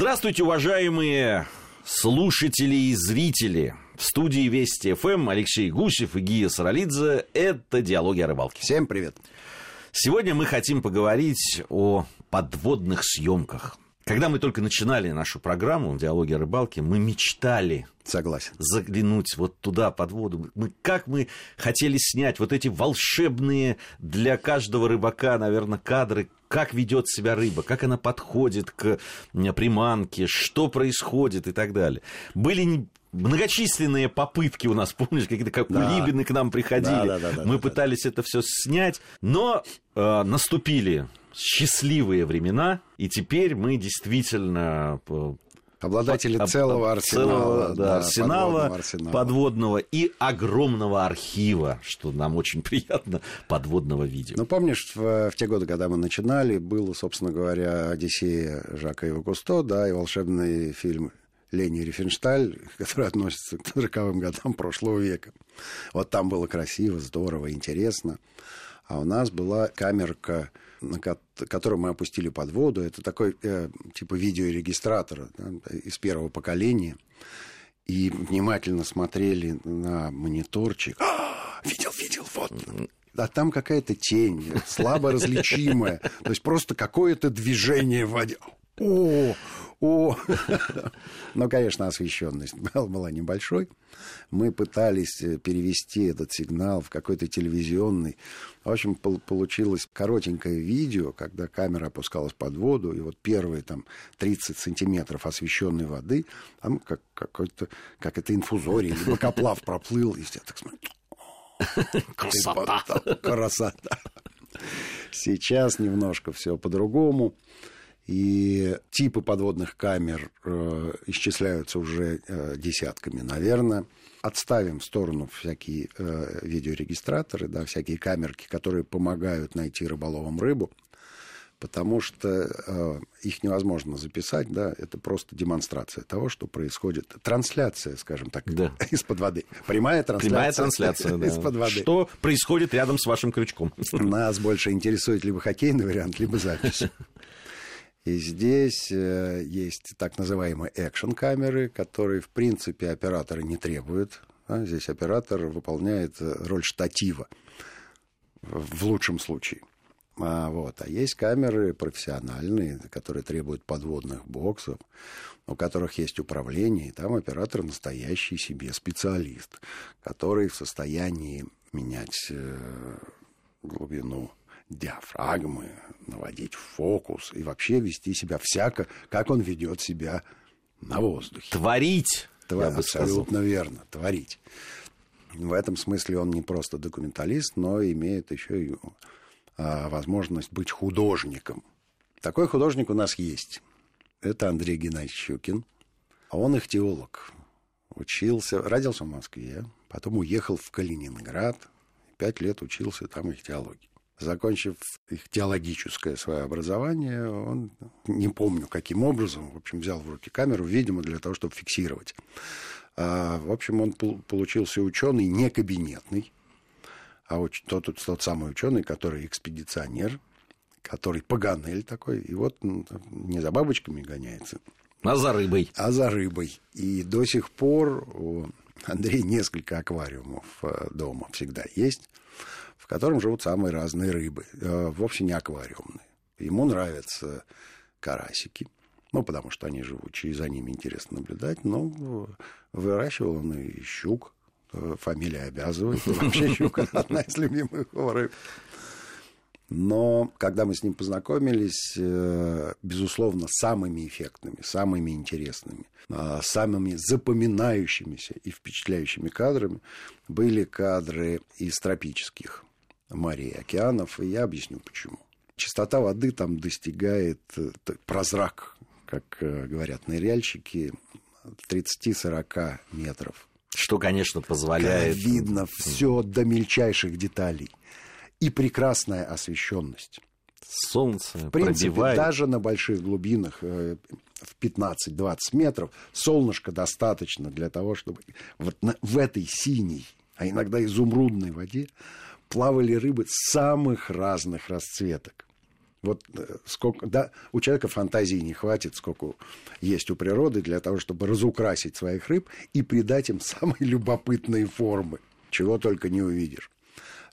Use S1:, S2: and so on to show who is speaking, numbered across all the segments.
S1: Здравствуйте, уважаемые слушатели и зрители. В студии Вести ФМ Алексей Гусев и Гия Саралидзе. Это «Диалоги о рыбалке».
S2: Всем привет.
S1: Сегодня мы хотим поговорить о подводных съемках. Когда мы только начинали нашу программу «Диалоги о рыбалке», мы мечтали
S2: Согласен.
S1: заглянуть вот туда, под воду. Мы, как мы хотели снять вот эти волшебные для каждого рыбака, наверное, кадры, как ведет себя рыба, как она подходит к приманке, что происходит и так далее. Были многочисленные попытки у нас, помнишь, какие-то как да. кулибины к нам приходили. Да, да, да, Мы да, пытались да. это все снять, но э, наступили счастливые времена, и теперь мы действительно э,
S2: Обладатели об, целого арсенала, целого,
S1: да, да, арсенала, подводного арсенала подводного и огромного архива, что нам очень приятно, подводного видео.
S2: Ну, помнишь, в, в те годы, когда мы начинали, был, собственно говоря, «Одиссея» Жака Ива Кусто, да, и волшебный фильм Лени Рифеншталь, который относится к 40-м годам прошлого века. Вот там было красиво, здорово, интересно. А у нас была камерка который мы опустили под воду. Это такой э, типа видеорегистратора да, из первого поколения. И внимательно смотрели на мониторчик. А, видел, видел, вот. А там какая-то тень, слабо различимая. То есть просто какое-то движение в воде. О, о! Но, конечно, освещенность была небольшой. Мы пытались э, перевести этот сигнал в какой-то телевизионный. В общем, получилось коротенькое видео, когда камера опускалась под воду, и вот первые там 30 сантиметров освещенной воды, там как, какой-то, как это инфузорий, или бокоплав проплыл, и я так смотрю.
S1: Красота!
S2: Красота! Сейчас немножко все по-другому. И типы подводных камер э, исчисляются уже э, десятками, наверное. Отставим в сторону всякие э, видеорегистраторы, да, всякие камерки, которые помогают найти рыболовам рыбу, потому что э, их невозможно записать, да, это просто демонстрация того, что происходит. Трансляция, скажем так, да. из-под воды. Прямая трансляция.
S1: Прямая трансляция, да. из-под воды. Что происходит рядом с вашим крючком?
S2: Нас больше интересует либо хоккейный вариант, либо запись. И здесь э, есть так называемые экшн-камеры, которые, в принципе, операторы не требуют. Да? Здесь оператор выполняет э, роль штатива в лучшем случае. А, вот. а есть камеры профессиональные, которые требуют подводных боксов, у которых есть управление, и там оператор настоящий себе специалист, который в состоянии менять э, глубину диафрагмы, наводить фокус и вообще вести себя всяко, как он ведет себя на воздухе.
S1: Творить,
S2: Тва- я бы Абсолютно сказал. верно, творить. В этом смысле он не просто документалист, но имеет еще и а, возможность быть художником. Такой художник у нас есть. Это Андрей Геннадьевич Щукин. А он ихтиолог. Учился, родился в Москве, потом уехал в Калининград. Пять лет учился там ихтиологии закончив их теологическое свое образование, он, не помню каким образом, в общем, взял в руки камеру, видимо, для того, чтобы фиксировать. А, в общем, он получился ученый не кабинетный, а тот, тот, тот самый ученый, который экспедиционер, который паганель такой, и вот не за бабочками гоняется.
S1: А за рыбой.
S2: А за рыбой. И до сих пор у Андрея несколько аквариумов э, дома всегда есть котором живут самые разные рыбы, э, вовсе не аквариумные. Ему нравятся карасики, ну, потому что они живучие, и за ними интересно наблюдать, но выращивал он и щук, э, фамилия обязывает, вообще щука одна из любимых рыб. Но когда мы с ним познакомились, э, безусловно, самыми эффектными, самыми интересными, самыми запоминающимися и впечатляющими кадрами были кадры из тропических морей, океанов, и я объясню почему. Частота воды там достигает э, прозрак, как э, говорят ныряльщики, 30-40 метров.
S1: Что, конечно, позволяет...
S2: Когда видно все до мельчайших деталей. И прекрасная освещенность.
S1: Солнце
S2: В принципе, пробивает. даже на больших глубинах, э, в 15-20 метров, солнышко достаточно для того, чтобы вот в этой синей, а иногда изумрудной воде плавали рыбы самых разных расцветок. Вот э, сколько, да, у человека фантазии не хватит, сколько есть у природы для того, чтобы разукрасить своих рыб и придать им самые любопытные формы, чего только не увидишь.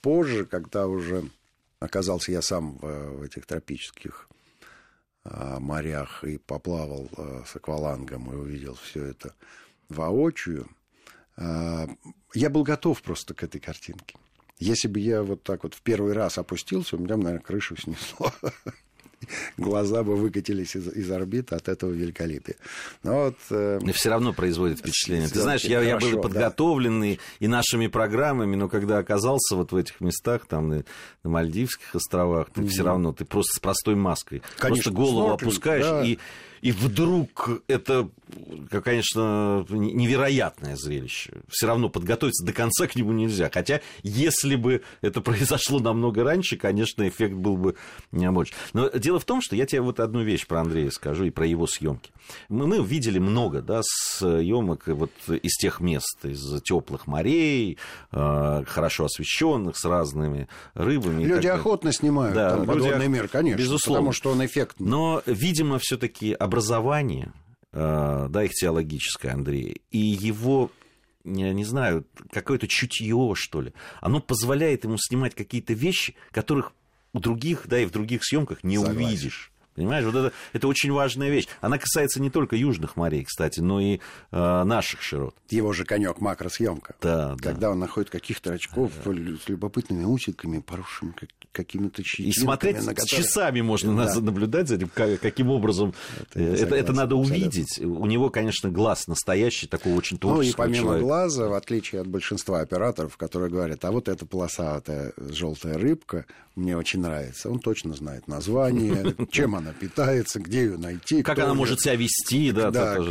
S2: Позже, когда уже оказался я сам в, в этих тропических а, морях и поплавал а, с аквалангом и увидел все это воочию, а, я был готов просто к этой картинке. Если бы я вот так вот в первый раз опустился, у меня, наверное, крышу снесло. Глаза бы выкатились из, из орбиты от этого великолепия.
S1: Но вот, э, но все равно производит впечатление. Ты знаешь, я, я был подготовленный да. и нашими программами, но когда оказался вот в этих местах, там на, на Мальдивских островах, ты mm-hmm. все равно, ты просто с простой маской. Конечно, просто голову снорклинг, опускаешь да. и и вдруг это, конечно, невероятное зрелище. Все равно подготовиться до конца к нему нельзя. Хотя, если бы это произошло намного раньше, конечно, эффект был бы необычный. Но дело в том, что я тебе вот одну вещь про Андрея скажу и про его съемки. Мы, мы видели много да, съемок вот из тех мест, из теплых морей, э, хорошо освещенных, с разными рыбами.
S2: Люди охотно снимают да, там, люди подводный мир, конечно,
S1: безусловно.
S2: потому что он эффектный.
S1: Но, видимо, все-таки образование, э, да, их теологическое, Андрей, и его я не знаю, какое-то чутье, что ли, оно позволяет ему снимать какие-то вещи, которых у других, да, и в других съемках не Согласен. увидишь. Понимаешь, вот это, это очень важная вещь. Она касается не только южных морей, кстати, но и э, наших широт.
S2: Его же конек макросъемка. Да, Когда да. он находит каких-то очков да. с любопытными усиками, поросшими какими-то
S1: И смотреть на которые... часами можно да. наблюдать за этим, каким образом. Это, это, согласен, это надо увидеть. У него, конечно, глаз настоящий, такого очень творческого Ну и
S2: помимо
S1: человека.
S2: глаза, в отличие от большинства операторов, которые говорят, а вот эта полосатая желтая рыбка, мне очень нравится. Он точно знает название, чем она питается, где ее найти.
S1: Как она может себя вести, да,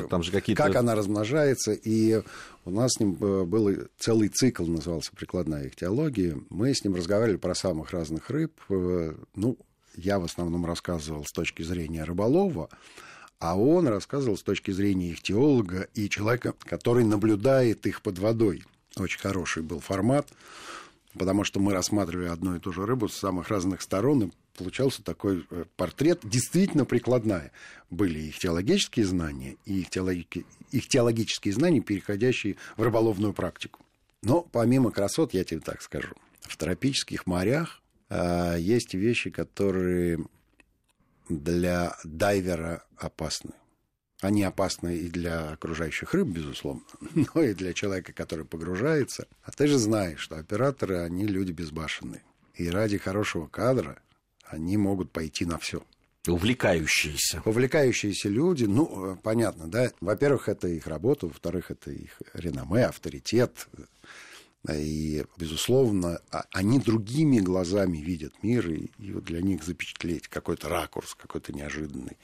S2: там же какие-то... Как она размножается. И у нас с ним э, был целый цикл, назывался «Прикладная их теология». Мы с ним разговаривали про самых разных рыб. Э, ну, я в основном рассказывал с точки зрения рыболова, а он рассказывал с точки зрения их теолога и человека, который наблюдает их под водой. Очень хороший был формат потому что мы рассматривали одну и ту же рыбу с самых разных сторон, и получался такой э, портрет действительно прикладная. Были их теологические знания, и их, теологи... их теологические знания, переходящие в рыболовную практику. Но помимо красот, я тебе так скажу, в тропических морях э, есть вещи, которые для дайвера опасны. Они опасны и для окружающих рыб, безусловно, но и для человека, который погружается. А ты же знаешь, что операторы, они люди безбашенные. И ради хорошего кадра они могут пойти на все.
S1: Увлекающиеся.
S2: Увлекающиеся люди, ну, э, понятно, да. Во-первых, это их работа, во-вторых, это их реноме, авторитет, и, безусловно, а, они другими глазами видят мир, и, и вот для них запечатлеть какой-то ракурс, какой-то неожиданный,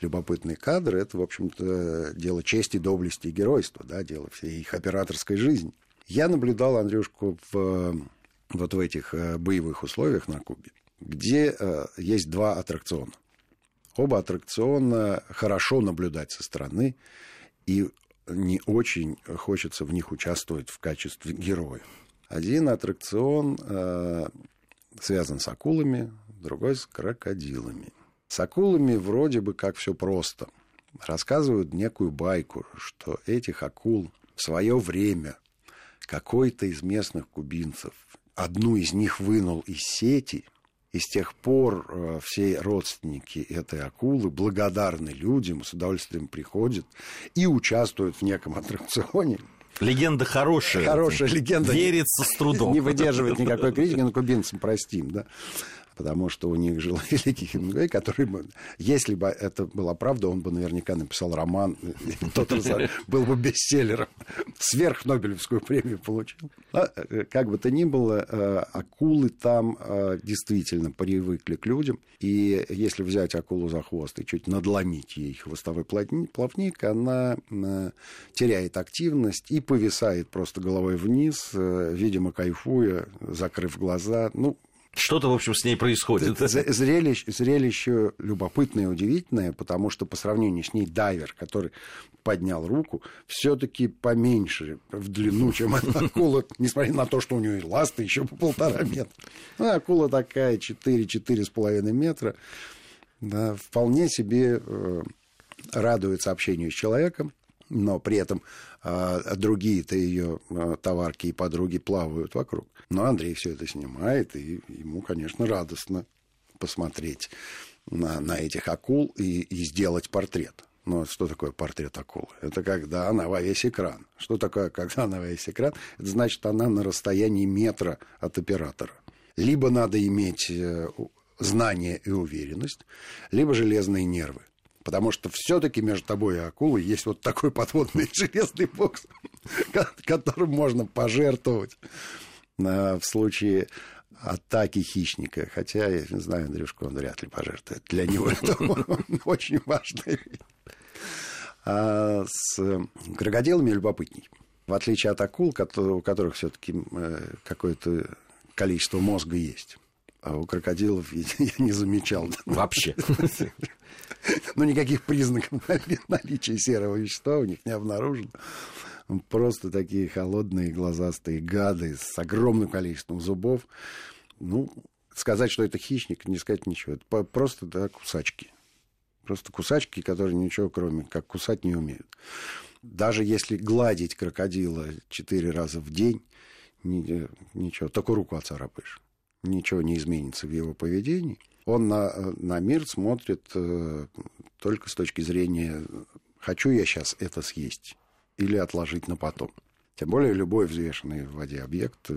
S2: любопытный кадр, это, в общем-то, дело чести, доблести и геройства, да, дело всей их операторской жизни. Я наблюдал Андрюшку в, вот в этих э, боевых условиях на Кубе, где э, есть два аттракциона. Оба аттракциона хорошо наблюдать со стороны, и не очень хочется в них участвовать в качестве героя. Один аттракцион э, связан с акулами, другой с крокодилами. С акулами вроде бы как все просто. Рассказывают некую байку, что этих акул в свое время какой-то из местных кубинцев одну из них вынул из сети – и с тех пор э, все родственники этой акулы благодарны людям, с удовольствием приходят и участвуют в неком аттракционе.
S1: Легенда хорошая.
S2: Хорошая легенда.
S1: Верится с трудом.
S2: Не выдерживает никакой критики, но кубинцам простим, да потому что у них жил великий Хемингуэй, который, бы, если бы это была правда, он бы наверняка написал роман, тот был бы бестселлером, сверх Нобелевскую премию получил. Но, э, как бы то ни было, э, акулы там э, действительно привыкли к людям, и если взять акулу за хвост и чуть надломить ей хвостовой плавник, она теряет активность и повисает просто головой вниз, видимо, кайфуя, закрыв глаза. Ну,
S1: что-то, в общем, с ней происходит.
S2: Зрелище, зрелище любопытное и удивительное, потому что по сравнению с ней дайвер, который поднял руку, все-таки поменьше в длину, чем эта акула, несмотря на то, что у нее ласты еще по полтора метра. Ну, акула такая 4-4,5 метра. Да, вполне себе э, радуется общению с человеком, но при этом э, другие-то ее э, товарки и подруги плавают вокруг. Но Андрей все это снимает, и ему, конечно, радостно посмотреть на, на этих акул и, и сделать портрет. Но что такое портрет акулы? Это когда она во весь экран. Что такое, когда она во весь экран? Это значит, она на расстоянии метра от оператора. Либо надо иметь э, знание и уверенность, либо железные нервы. Потому что все-таки между тобой и акулой есть вот такой подводный железный бокс, которым можно пожертвовать в случае атаки хищника. Хотя, я не знаю, Андрюшка, он вряд ли пожертвует. Для него это очень вещь. А с крокодилами любопытней. В отличие от акул, у которых все-таки э, какое-то количество мозга есть. А у крокодилов я не замечал.
S1: Вообще.
S2: Ну, никаких признаков наличия серого вещества у них не обнаружено. Просто такие холодные глазастые гады с огромным количеством зубов. Ну, сказать, что это хищник, не сказать ничего. Это просто, да, кусачки. Просто кусачки, которые ничего, кроме как кусать, не умеют. Даже если гладить крокодила четыре раза в день, ничего, только руку оцарапаешь. Ничего не изменится в его поведении. Он на, на мир смотрит э, только с точки зрения «хочу я сейчас это съесть» или отложить на потом. Тем более любой взвешенный в воде объект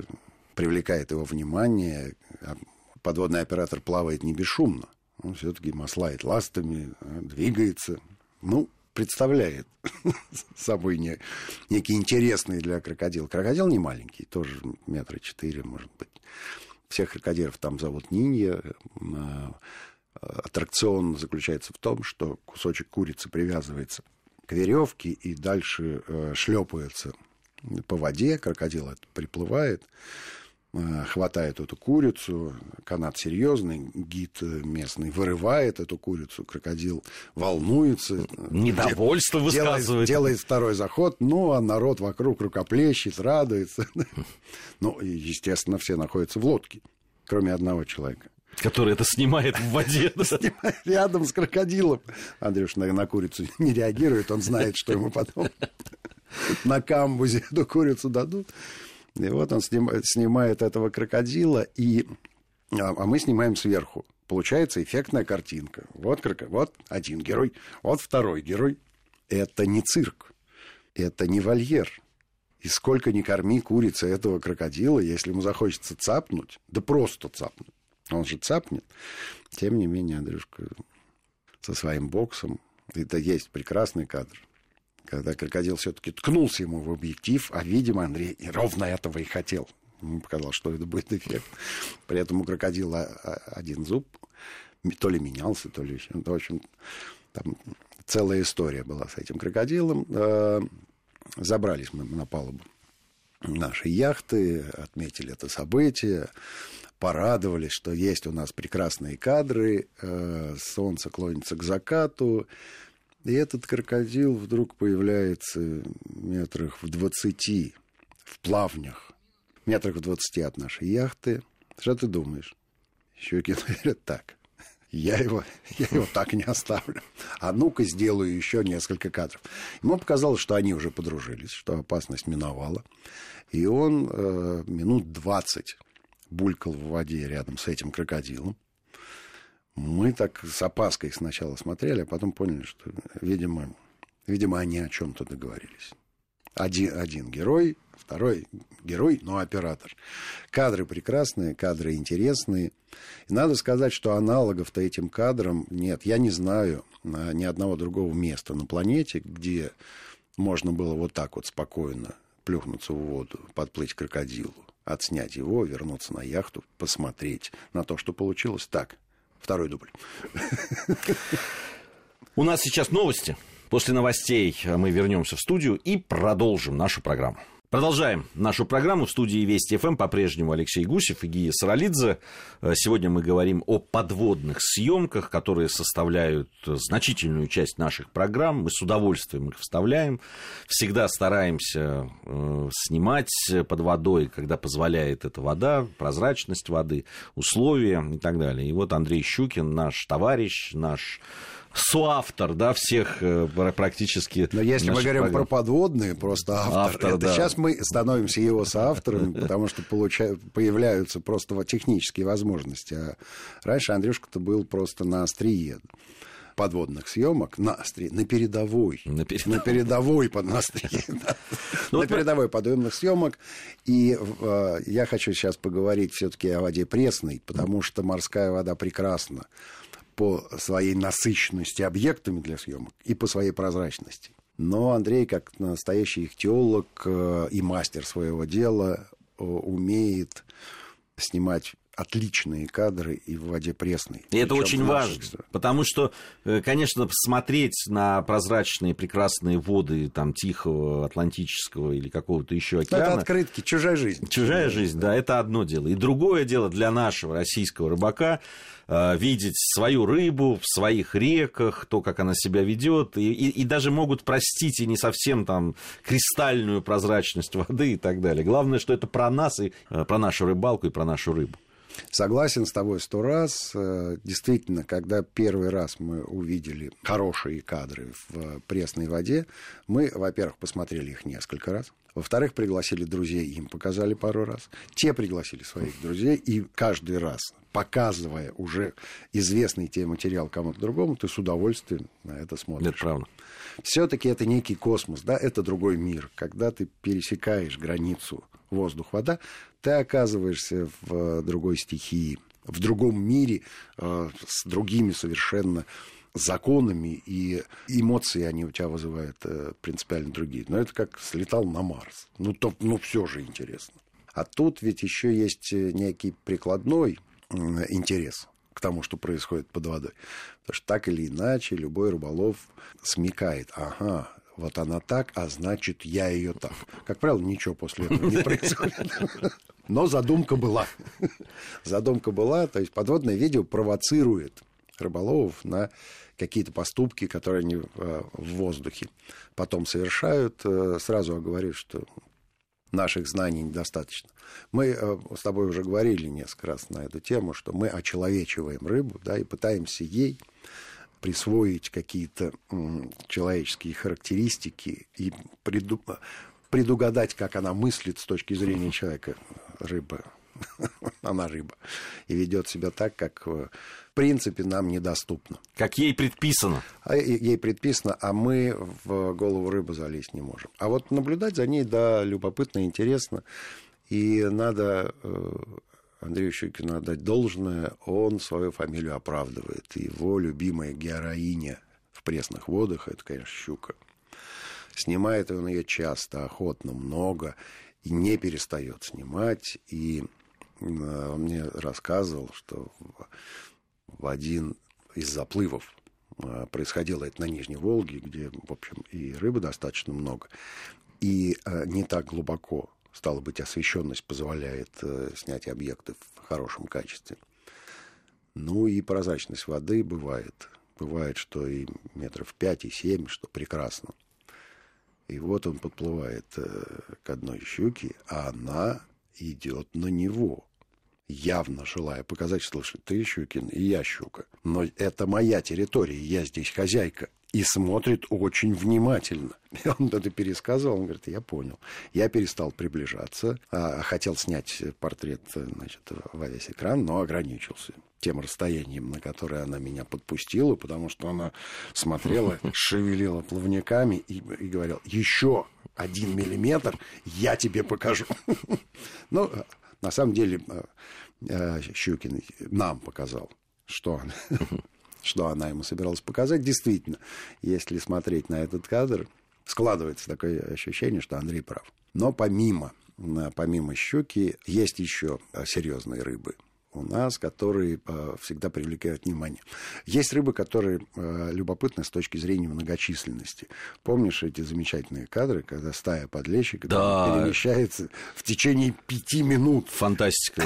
S2: привлекает его внимание. А подводный оператор плавает не бесшумно. Он все-таки маслает ластами, а, двигается. Ну, представляет собой не, некий интересный для крокодила. Крокодил не маленький, тоже метра четыре, может быть. Всех крокодилов там зовут Нинья. А, аттракцион заключается в том, что кусочек курицы привязывается к веревке и дальше э, шлепается по воде, крокодил приплывает, э, хватает эту курицу, канат серьезный, гид местный вырывает эту курицу, крокодил волнуется.
S1: Недовольство высказывает.
S2: Делает, делает второй заход, ну, а народ вокруг рукоплещет, радуется. Ну, естественно, все находятся в лодке, кроме одного человека.
S1: Который это снимает в воде.
S2: Рядом с крокодилом. Андрюш на, на курицу не реагирует, он знает, что ему потом на камбузе эту курицу дадут. И вот он снимает, снимает этого крокодила, и, а, а мы снимаем сверху. Получается эффектная картинка. Вот, кроко, вот один герой, вот второй герой. Это не цирк, это не вольер. И сколько ни корми курица этого крокодила, если ему захочется цапнуть, да просто цапнуть, он же цапнет. Тем не менее, Андрюшка со своим боксом. Это есть прекрасный кадр. Когда крокодил все-таки ткнулся ему в объектив, а, видимо, Андрей ровно этого и хотел. Ему показалось, что это будет эффект. При этом у крокодила один зуб то ли менялся, то ли еще. В общем, там целая история была с этим крокодилом. Э, забрались мы на палубу нашей яхты, отметили это событие порадовались, что есть у нас прекрасные кадры, э, солнце клонится к закату, и этот крокодил вдруг появляется метрах в двадцати в плавнях, метрах в двадцати от нашей яхты. Что ты думаешь? Щеки говорят так. Я его, я его так не оставлю. А ну-ка сделаю еще несколько кадров. Ему показалось, что они уже подружились, что опасность миновала. И он э, минут двадцать булькал в воде рядом с этим крокодилом. Мы так с опаской сначала смотрели, а потом поняли, что, видимо, видимо они о чем-то договорились. Один, один герой, второй герой, но оператор. Кадры прекрасные, кадры интересные. И надо сказать, что аналогов-то этим кадрам нет. Я не знаю ни одного другого места на планете, где можно было вот так вот спокойно плюхнуться в воду, подплыть к крокодилу отснять его, вернуться на яхту, посмотреть на то, что получилось. Так, второй дубль.
S1: У нас сейчас новости. После новостей мы вернемся в студию и продолжим нашу программу. Продолжаем нашу программу. В студии Вести ФМ по-прежнему Алексей Гусев и Гия Саралидзе. Э, сегодня мы говорим о подводных съемках, которые составляют значительную часть наших программ. Мы с удовольствием их вставляем. Всегда стараемся э, снимать под водой, когда позволяет эта вода, прозрачность воды, условия и так далее. И вот Андрей Щукин, наш товарищ, наш соавтор, да, всех э, практически.
S2: Но если мы говорим программ. про подводные, просто автор, автор это да. сейчас мы становимся его соавторами, потому что получают, появляются просто технические возможности. А раньше Андрюшка-то был просто на острие подводных съемок на острие, на передовой, на, перед... на передовой под на острие, ну, на передовой подводных съемок. И э, я хочу сейчас поговорить все-таки о воде пресной, потому что морская вода прекрасна по своей насыщенности объектами для съемок и по своей прозрачности. Но Андрей, как настоящий ихтиолог э, и мастер своего дела, э, умеет снимать отличные кадры и в воде пресной.
S1: И это очень важно, потому что, э, конечно, смотреть на прозрачные прекрасные воды там Тихого, Атлантического или какого-то еще океана...
S2: Это открытки, чужая жизнь.
S1: Чужая жизнь, да, это одно дело. И другое дело для нашего российского рыбака э, видеть свою рыбу в своих реках, то, как она себя ведет, и, и, и даже могут простить и не совсем там кристальную прозрачность воды и так далее. Главное, что это про нас и э, про нашу рыбалку и про нашу рыбу.
S2: Согласен с тобой сто раз. Э, действительно, когда первый раз мы увидели хорошие кадры в пресной воде, мы, во-первых, посмотрели их несколько раз. Во-вторых, пригласили друзей, им показали пару раз. Те пригласили своих друзей, и каждый раз, показывая уже известный тебе материал кому-то другому, ты с удовольствием на это смотришь.
S1: Это правда.
S2: Все-таки это некий космос, да, это другой мир. Когда ты пересекаешь границу воздух, вода, ты оказываешься в э, другой стихии, в другом мире, э, с другими совершенно законами, и эмоции они у тебя вызывают э, принципиально другие. Но это как слетал на Марс. Ну, то, ну все же интересно. А тут ведь еще есть некий прикладной интерес к тому, что происходит под водой. Потому что так или иначе любой рыболов смекает, ага, вот она так, а значит, я ее так. Как правило, ничего после этого не происходит. Но задумка была. Задумка была, то есть подводное видео провоцирует рыболовов на какие-то поступки, которые они э, в воздухе потом совершают. Э, сразу оговорю, что наших знаний недостаточно. Мы э, с тобой уже говорили несколько раз на эту тему, что мы очеловечиваем рыбу да, и пытаемся ей присвоить какие-то человеческие характеристики и преду... предугадать, как она мыслит с точки зрения человека, рыба. Она рыба. И ведет себя так, как э, в принципе нам недоступно.
S1: Как ей предписано.
S2: А ей предписано, а мы в голову рыбы залезть не можем. А вот наблюдать за ней, да, любопытно, интересно. И надо э, Андрею Щукину отдать должное, он свою фамилию оправдывает. Его любимая героиня в пресных водах, это, конечно, щука. Снимает он ее часто, охотно, много, и не перестает снимать. И он мне рассказывал, что в один из заплывов а, происходило это на Нижней Волге, где, в общем, и рыбы достаточно много, и а, не так глубоко Стало быть, освещенность позволяет э, снять объекты в хорошем качестве. Ну и прозрачность воды бывает. Бывает, что и метров 5, и 7, что прекрасно. И вот он подплывает э, к одной щуке, а она идет на него, явно желая показать, слушай, ты Щукин, и я Щука. Но это моя территория, я здесь хозяйка и смотрит очень внимательно. И он это пересказывал, он говорит, я понял. Я перестал приближаться, а, хотел снять портрет значит, во весь экран, но ограничился тем расстоянием, на которое она меня подпустила, потому что она смотрела, шевелила плавниками и, и говорила, еще один миллиметр, я тебе покажу. Ну, на самом деле, э, э, Щукин нам показал, что что она ему собиралась показать. Действительно, если смотреть на этот кадр, складывается такое ощущение, что Андрей прав. Но помимо, помимо щуки, есть еще серьезные рыбы. У нас, которые э, всегда привлекают внимание. Есть рыбы, которые э, любопытны с точки зрения многочисленности. Помнишь эти замечательные кадры, когда стая подлещиков
S1: Да.
S2: перемещается в течение пяти минут?
S1: Фантастика.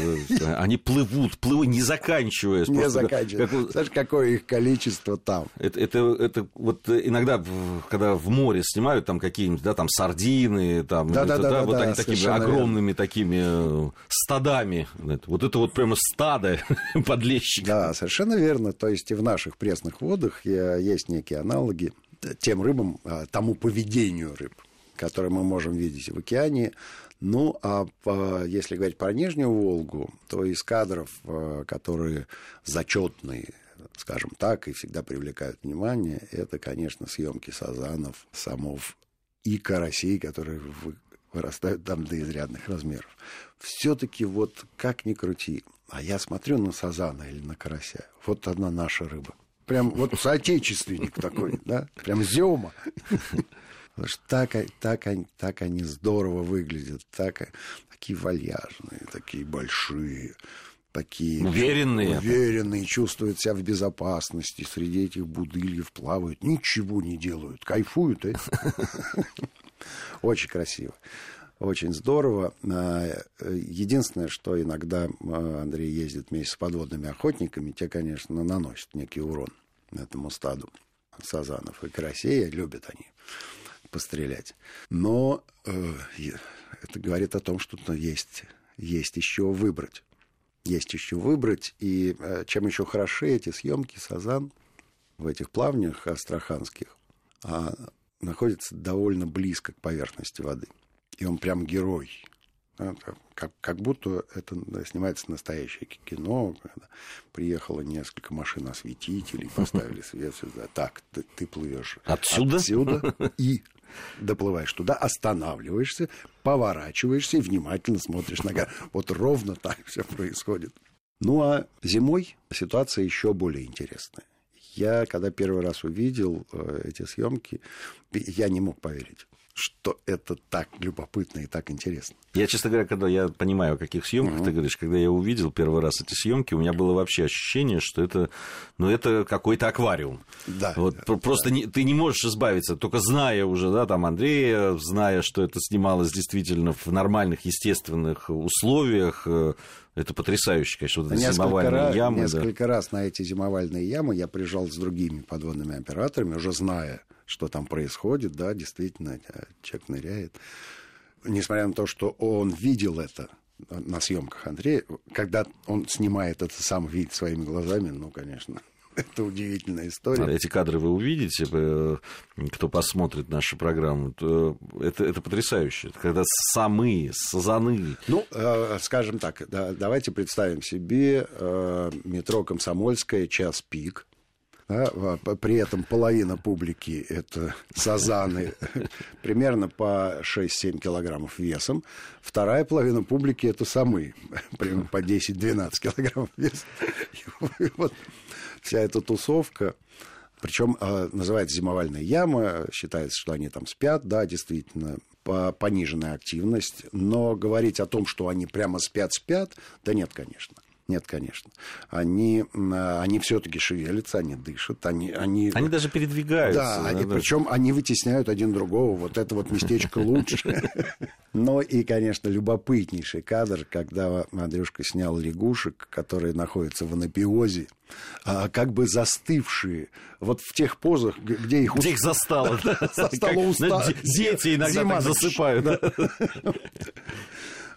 S1: Они плывут, плывут, не заканчиваясь.
S2: Не
S1: Просто как-
S2: заканчивая.
S1: как-
S2: Знаешь, какое их количество там?
S1: Это, это, это вот иногда, когда в море снимают там какие-нибудь, да, там сардины, там,
S2: Да, да,
S1: это,
S2: да, да,
S1: вот
S2: да,
S1: они такими огромными такими э, стадами. Вот это вот прямо стадо подлещиков.
S2: Да, совершенно верно. То есть и в наших пресных водах есть некие аналоги тем рыбам, э, тому поведению рыб, которое мы можем видеть в океане. Ну, а по- если говорить про Нижнюю Волгу, то из кадров, э, которые зачетные, скажем так, и всегда привлекают внимание, это, конечно, съемки сазанов, самов и карасей, которые вырастают там до изрядных размеров. Все-таки вот как ни крути, а я смотрю на сазана или на карася, вот одна наша рыба. Прям вот соотечественник такой, да? Прям зема. Потому что так, так, они, так они здорово выглядят, так, такие вальяжные, такие большие, такие...
S1: Уверенные.
S2: Уверенные, чувствуют себя в безопасности, среди этих будыльев плавают, ничего не делают, кайфуют. Очень красиво. Очень здорово. А, Единственное, что иногда а, Андрей ездит вместе с подводными охотниками, те, конечно, наносят некий урон этому стаду сазанов и карасей. Любят они пострелять. Но э, это говорит о том, что ну, есть, есть еще выбрать. Есть еще выбрать. И э, чем еще хороши эти съемки сазан в этих плавнях астраханских, а, находится довольно близко к поверхности воды. И он прям герой. Как, как будто это снимается настоящее кино. когда приехало несколько машин осветителей, поставили свет сюда. Так, ты, ты плывешь
S1: Отсюда?
S2: отсюда и доплываешь туда, останавливаешься, поворачиваешься и внимательно смотришь на. Вот ровно так все происходит. Ну а зимой ситуация еще более интересная. Я, когда первый раз увидел э, эти съемки, я не мог поверить, что это так любопытно и так интересно.
S1: Я, честно говоря, когда я понимаю, о каких съемках ты говоришь, когда я увидел первый раз эти съемки, у меня было вообще ощущение, что это, ну, это какой-то аквариум.
S2: Да.
S1: Вот про- просто не- ты не можешь избавиться, только зная уже, да, там Андрея, зная, что это снималось действительно в нормальных, естественных условиях, э, это потрясающе, конечно, вот эти
S2: Несколько,
S1: зимовальные
S2: раз,
S1: ямы. да.
S2: несколько раз на эти зимовальные ямы я приезжал с другими подводными операторами, уже зная, что там происходит, да, действительно, э, человек ныряет. Несмотря на то, что он видел это на съемках Андрея, когда он снимает это сам видит своими глазами, ну, конечно, это удивительная история.
S1: Эти кадры вы увидите, э, кто посмотрит нашу программу. то Это, это потрясающе. Это Когда самы, сазаны.
S2: Ну, э, скажем так, да, давайте представим себе э, метро Комсомольская, час пик. Да, а, при этом половина публики это сазаны примерно по 6-7 килограммов весом. Вторая половина публики это самы примерно по 10-12 килограммов весом. Вот вся эта тусовка, причем э, называется зимовальная яма, считается, что они там спят, да, действительно, по- пониженная активность, но говорить о том, что они прямо спят-спят, да нет, конечно. Нет, конечно. Они, они все-таки шевелятся, они дышат, они, они,
S1: Они даже передвигаются.
S2: да, они,
S1: да.
S2: причем они вытесняют один другого. Вот это вот местечко лучше. Ну и, конечно, любопытнейший кадр, когда Андрюшка снял лягушек, которые находятся в анапиозе, а, как бы застывшие вот в тех позах, где их
S1: Где их застало?
S2: Застало уста-
S1: Дети иногда так засыпают.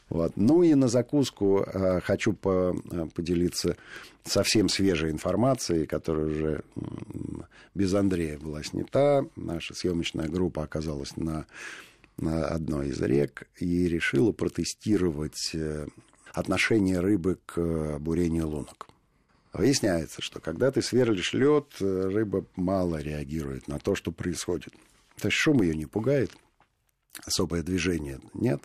S2: Вот. Ну и на закуску э, хочу по- э, поделиться совсем свежей информацией, которая уже без Андрея была снята. Наша съемочная группа оказалась на, на одной из рек и решила протестировать э, отношение рыбы к бурению лунок. Выясняется, что когда ты сверлишь лед, рыба мало реагирует на то, что происходит. То есть шум ее не пугает, особое движение нет.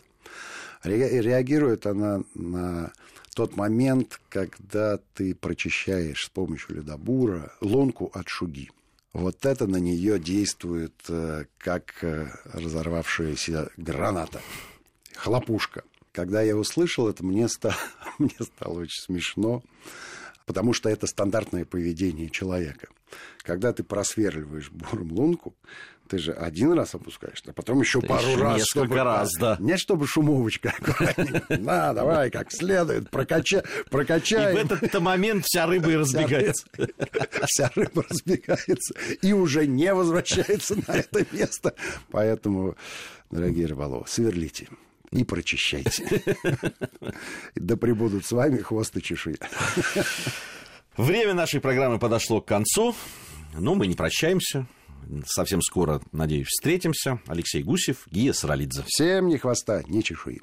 S2: Ре- Реагирует она на тот момент, когда ты прочищаешь с помощью ледобура лунку от шуги. Вот это на нее действует э, как э, разорвавшаяся граната, хлопушка. Когда я услышал это, мне, ста- мне стало очень смешно, потому что это стандартное поведение человека. Когда ты просверливаешь буром лунку, ты же один раз опускаешь, а потом еще
S1: да
S2: пару
S1: еще
S2: раз.
S1: Несколько
S2: чтобы,
S1: раз, да.
S2: Не чтобы шумовочка На, давай, как следует, прокачай.
S1: И в этот момент вся рыба и разбегается.
S2: Вся рыба разбегается и уже не возвращается на это место. Поэтому, дорогие рыболовы, сверлите и прочищайте. Да прибудут с вами хвост и чешуя.
S1: Время нашей программы подошло к концу. Но мы не прощаемся. Совсем скоро, надеюсь, встретимся. Алексей Гусев, Гия Саралидзе.
S2: Всем ни хвоста, ни чешуи.